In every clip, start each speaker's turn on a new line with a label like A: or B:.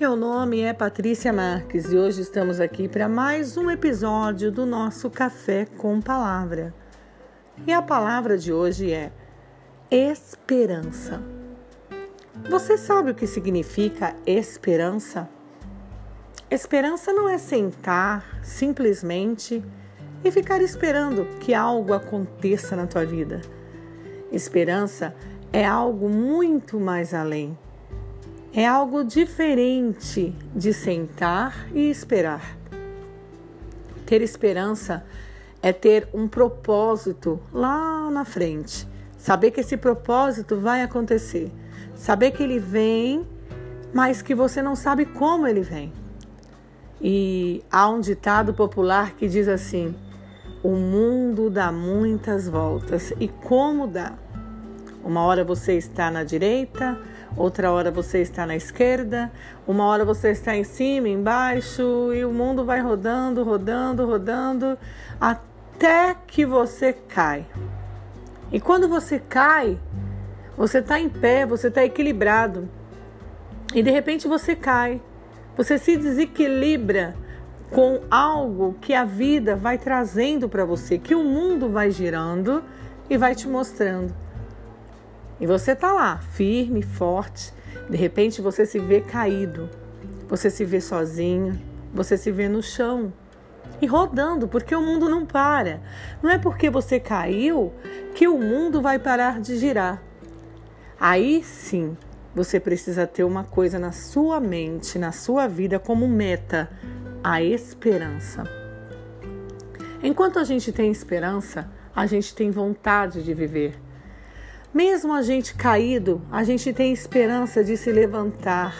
A: Meu nome é Patrícia Marques e hoje estamos aqui para mais um episódio do nosso Café com Palavra. E a palavra de hoje é esperança. Você sabe o que significa esperança? Esperança não é sentar simplesmente e ficar esperando que algo aconteça na tua vida. Esperança é algo muito mais além é algo diferente de sentar e esperar. Ter esperança é ter um propósito lá na frente. Saber que esse propósito vai acontecer. Saber que ele vem, mas que você não sabe como ele vem. E há um ditado popular que diz assim: o mundo dá muitas voltas. E como dá? Uma hora você está na direita, outra hora você está na esquerda, uma hora você está em cima, embaixo, e o mundo vai rodando, rodando, rodando, até que você cai. E quando você cai, você está em pé, você está equilibrado, e de repente você cai, você se desequilibra com algo que a vida vai trazendo para você, que o mundo vai girando e vai te mostrando. E você está lá, firme, forte. De repente você se vê caído, você se vê sozinho, você se vê no chão e rodando, porque o mundo não para. Não é porque você caiu que o mundo vai parar de girar. Aí sim, você precisa ter uma coisa na sua mente, na sua vida como meta: a esperança. Enquanto a gente tem esperança, a gente tem vontade de viver. Mesmo a gente caído, a gente tem esperança de se levantar,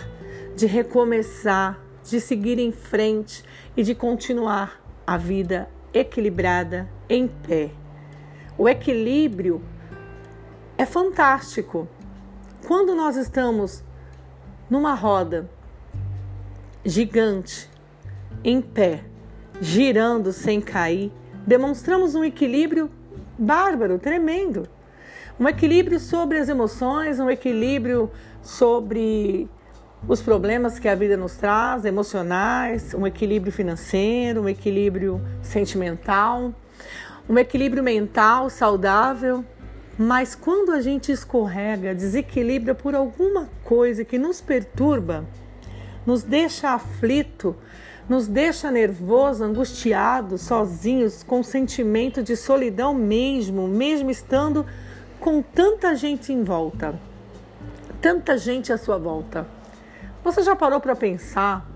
A: de recomeçar, de seguir em frente e de continuar a vida equilibrada em pé. O equilíbrio é fantástico. Quando nós estamos numa roda gigante, em pé, girando sem cair, demonstramos um equilíbrio bárbaro, tremendo. Um equilíbrio sobre as emoções, um equilíbrio sobre os problemas que a vida nos traz, emocionais, um equilíbrio financeiro, um equilíbrio sentimental, um equilíbrio mental saudável. Mas quando a gente escorrega, desequilibra por alguma coisa que nos perturba, nos deixa aflito, nos deixa nervoso, angustiado, sozinhos, com sentimento de solidão mesmo, mesmo estando com tanta gente em volta, tanta gente à sua volta. Você já parou para pensar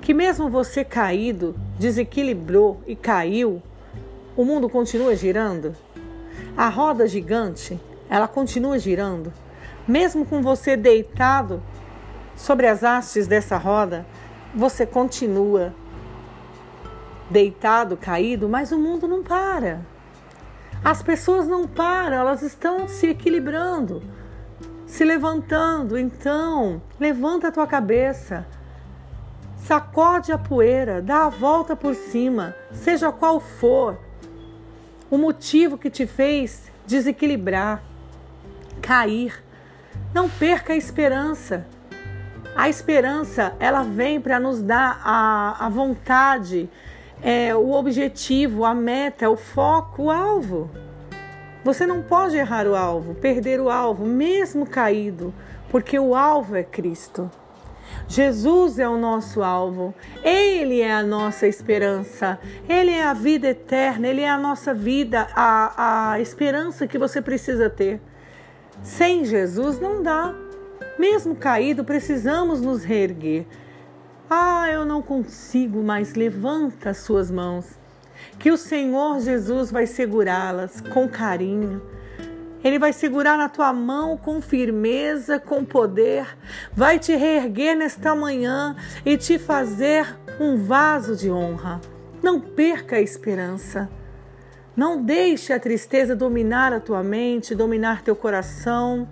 A: que mesmo você caído, desequilibrou e caiu, o mundo continua girando? A roda gigante, ela continua girando. Mesmo com você deitado sobre as hastes dessa roda, você continua deitado, caído, mas o mundo não para. As pessoas não param, elas estão se equilibrando, se levantando. Então, levanta a tua cabeça, sacode a poeira, dá a volta por cima, seja qual for o motivo que te fez desequilibrar, cair. Não perca a esperança. A esperança, ela vem para nos dar a, a vontade é, o objetivo, a meta, o foco, o alvo. Você não pode errar o alvo, perder o alvo, mesmo caído, porque o alvo é Cristo. Jesus é o nosso alvo, Ele é a nossa esperança, Ele é a vida eterna, Ele é a nossa vida, a, a esperança que você precisa ter. Sem Jesus não dá. Mesmo caído, precisamos nos reerguer. Ah, eu não consigo, mas levanta as suas mãos, que o Senhor Jesus vai segurá-las com carinho. Ele vai segurar na tua mão com firmeza, com poder, vai te reerguer nesta manhã e te fazer um vaso de honra. Não perca a esperança. Não deixe a tristeza dominar a tua mente, dominar teu coração,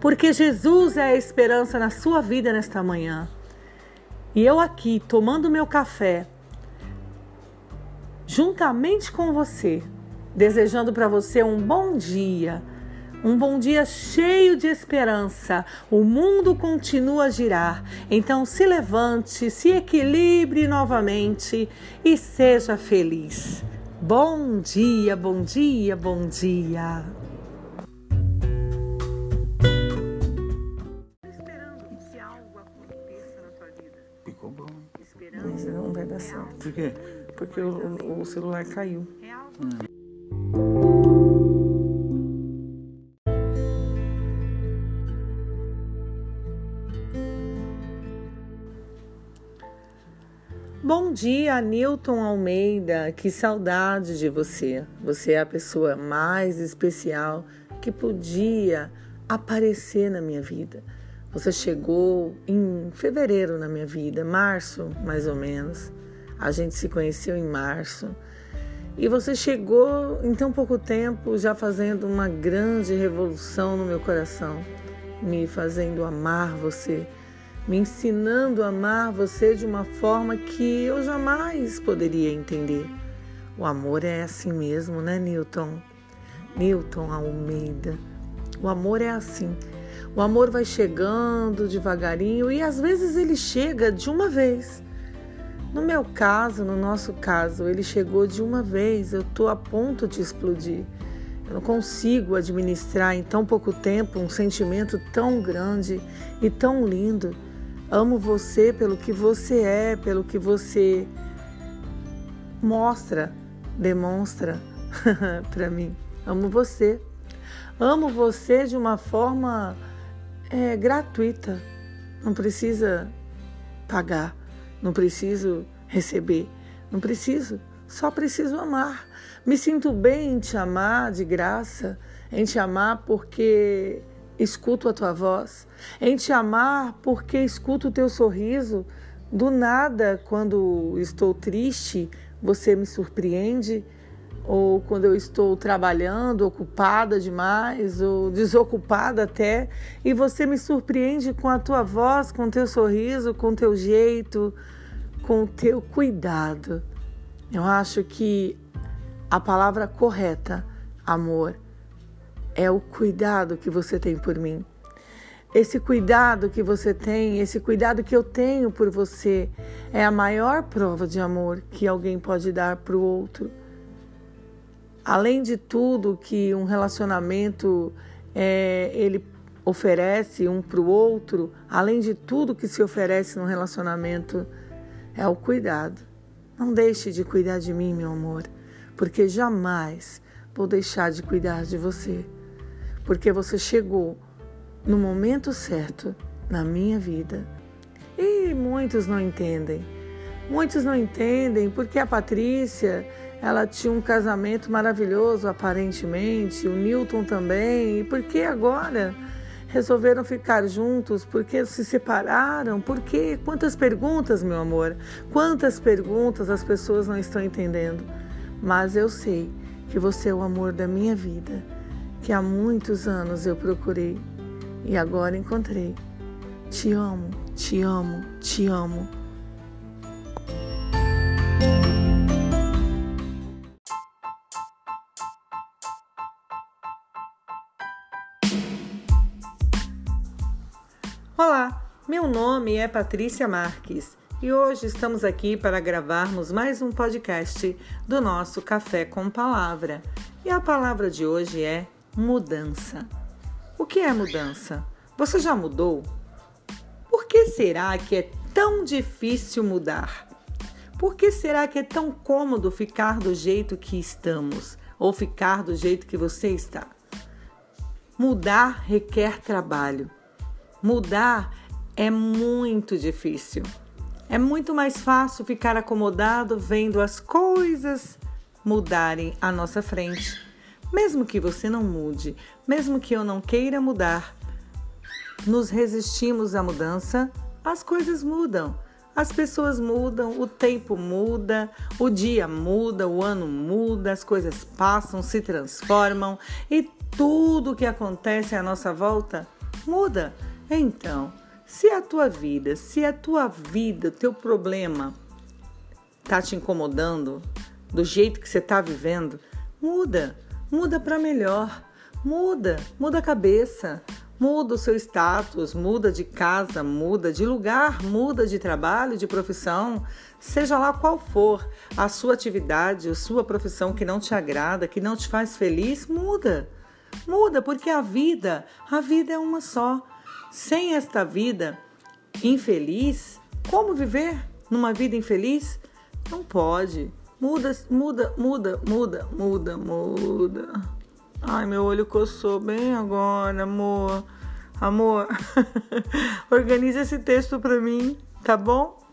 A: porque Jesus é a esperança na sua vida nesta manhã. E eu aqui tomando meu café, juntamente com você, desejando para você um bom dia, um bom dia cheio de esperança. O mundo continua a girar. Então se levante, se equilibre novamente e seja feliz. Bom dia, bom dia, bom dia. Esperança
B: não vai dar certo. Por quê?
A: Porque o, o celular caiu. Hum. Bom dia, Newton Almeida. Que saudade de você. Você é a pessoa mais especial que podia aparecer na minha vida. Você chegou em fevereiro na minha vida, março mais ou menos. A gente se conheceu em março. E você chegou em tão pouco tempo já fazendo uma grande revolução no meu coração, me fazendo amar você me ensinando a amar você de uma forma que eu jamais poderia entender. O amor é assim mesmo, né, Newton? Newton Almeida. O amor é assim. O amor vai chegando devagarinho e às vezes ele chega de uma vez. No meu caso, no nosso caso, ele chegou de uma vez. Eu estou a ponto de explodir. Eu não consigo administrar em tão pouco tempo um sentimento tão grande e tão lindo. Amo você pelo que você é, pelo que você mostra, demonstra para mim. Amo você. Amo você de uma forma é, gratuita. Não precisa pagar, não preciso receber, não preciso, só preciso amar. Me sinto bem em te amar de graça, em te amar porque escuto a tua voz, em te amar porque escuto o teu sorriso. Do nada, quando estou triste, você me surpreende, ou quando eu estou trabalhando, ocupada demais, ou desocupada até, e você me surpreende com a tua voz, com o teu sorriso, com o teu jeito, com o teu cuidado. Eu acho que a palavra correta, amor, é o cuidado que você tem por mim. Esse cuidado que você tem, esse cuidado que eu tenho por você, é a maior prova de amor que alguém pode dar para o outro. Além de tudo que um relacionamento é, ele oferece um para o outro, além de tudo que se oferece no relacionamento, é o cuidado. Não deixe de cuidar de mim, meu amor, porque jamais vou deixar de cuidar de você porque você chegou no momento certo na minha vida. E muitos não entendem. Muitos não entendem porque a Patrícia, ela tinha um casamento maravilhoso aparentemente, o Newton também, e por que agora resolveram ficar juntos? Por que se separaram? Por quê? Quantas perguntas, meu amor? Quantas perguntas as pessoas não estão entendendo? Mas eu sei que você é o amor da minha vida que há muitos anos eu procurei e agora encontrei. Te amo, te amo, te amo. Olá, meu nome é Patrícia Marques e hoje estamos aqui para gravarmos mais um podcast do nosso Café com Palavra. E a palavra de hoje é Mudança. O que é mudança? Você já mudou? Por que será que é tão difícil mudar? Por que será que é tão cômodo ficar do jeito que estamos ou ficar do jeito que você está? Mudar requer trabalho. Mudar é muito difícil. É muito mais fácil ficar acomodado vendo as coisas mudarem à nossa frente. Mesmo que você não mude, mesmo que eu não queira mudar, nos resistimos à mudança, as coisas mudam. As pessoas mudam, o tempo muda, o dia muda, o ano muda, as coisas passam, se transformam e tudo que acontece à nossa volta muda. Então, se a tua vida, se a tua vida, teu problema tá te incomodando do jeito que você está vivendo, muda. Muda para melhor, muda, muda a cabeça, muda o seu status, muda de casa, muda de lugar, muda de trabalho, de profissão, seja lá qual for a sua atividade, a sua profissão que não te agrada, que não te faz feliz, muda. Muda porque a vida, a vida é uma só. Sem esta vida infeliz, como viver numa vida infeliz? Não pode. Muda, muda, muda, muda, muda, muda. Ai, meu olho coçou bem agora, amor. Amor, organize esse texto para mim, tá bom?